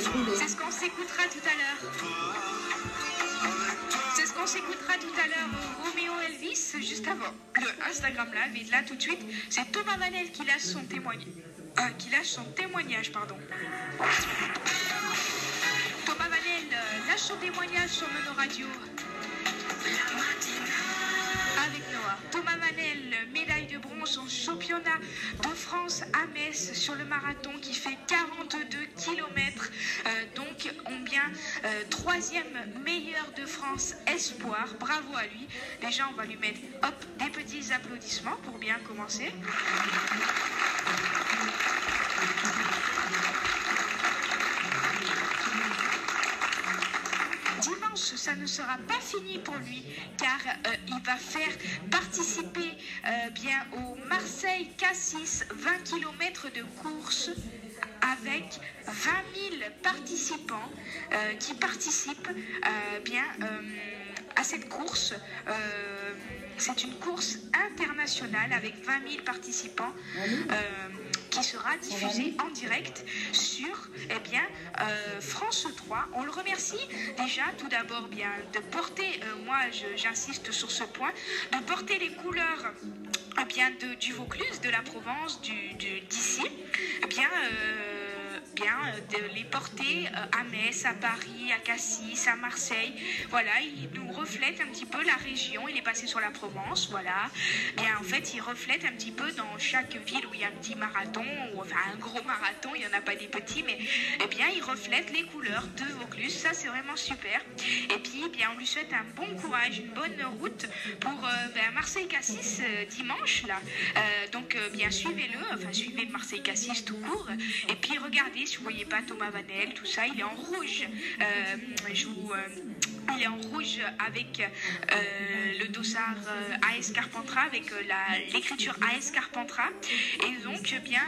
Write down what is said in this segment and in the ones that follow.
s'écoutera tout à l'heure. C'est ce qu'on s'écoutera tout à l'heure au Roméo Elvis, juste avant le Instagram Live. Et là, tout de suite, c'est Thomas Vanel qui lâche son témoignage. Euh, qui lâche son témoignage, pardon. Thomas Vanel euh, lâche son témoignage sur Mono Radio. Avec Noah. Thomas Vanel, médaille de bronze au championnat de France à Metz sur le marathon qui fait 42 km. donc, on bien euh, troisième meilleur de France espoir. Bravo à lui. Déjà, on va lui mettre hop, des petits applaudissements pour bien commencer. Dimanche, ça ne sera pas fini pour lui car euh, il va faire participer euh, bien au Marseille Cassis 20 km de course avec 20 000 participants euh, qui participent bien à cette course. c'est une course internationale avec 20 000 participants qui sera diffusée en direct sur eh bien, euh, France 3. On le remercie déjà tout d'abord bien de porter, euh, moi j'insiste sur ce point, de porter les couleurs eh bien, du Vaucluse, de la Provence, d'ici. Eh bien, euh, bien de les porter euh, à Metz, à Paris, à Cassis, à Marseille. Voilà, il nous reflète un petit peu la région. Il est passé sur la Provence, voilà. En fait, il reflète un petit peu dans chaque ville où il y a un petit marathon, ou enfin un gros marathon, il n'y en a pas des petits, mais eh bien, il reflète les couleurs de Vaucluse. Ça, c'est vraiment super. Et puis, eh bien, on lui souhaite un bon courage, une bonne route pour euh, ben, Marseille-Cassis euh, dimanche, là. donc, bien, suivez-le, enfin, suivez Marseille-Cassis tout court. Et puis, regardez vous voyez pas Thomas Vanel, tout ça, il est en rouge. Euh, je vous, euh, il est en rouge avec euh, le dossard AS Carpentras, avec l'écriture AS Carpentras. Et donc, bien,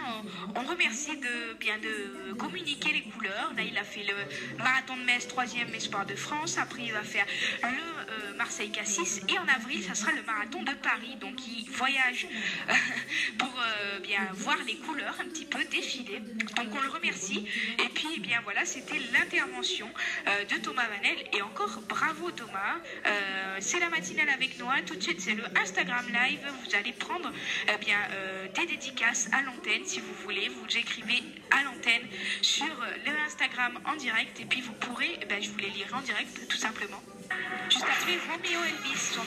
on remercie de, bien, de communiquer les couleurs. Là, il a fait le marathon de Metz, troisième espoir de France. Après, il va faire le Marseille-Cassis. Et en avril, ça sera le marathon de Paris. Donc, il voyage pour bien voir les couleurs un petit peu défiler. Donc, on le remercie puis, eh bien voilà, c'était l'intervention euh, de Thomas Vanel. Et encore bravo Thomas. Euh, c'est la matinale avec Noah. Tout de suite, c'est le Instagram Live. Vous allez prendre eh euh, des dédicaces à l'antenne si vous voulez. Vous écrivez à l'antenne sur le Instagram en direct. Et puis, vous pourrez, eh ben, je vous les lirai en direct tout simplement. Juste après Romeo Elvis sur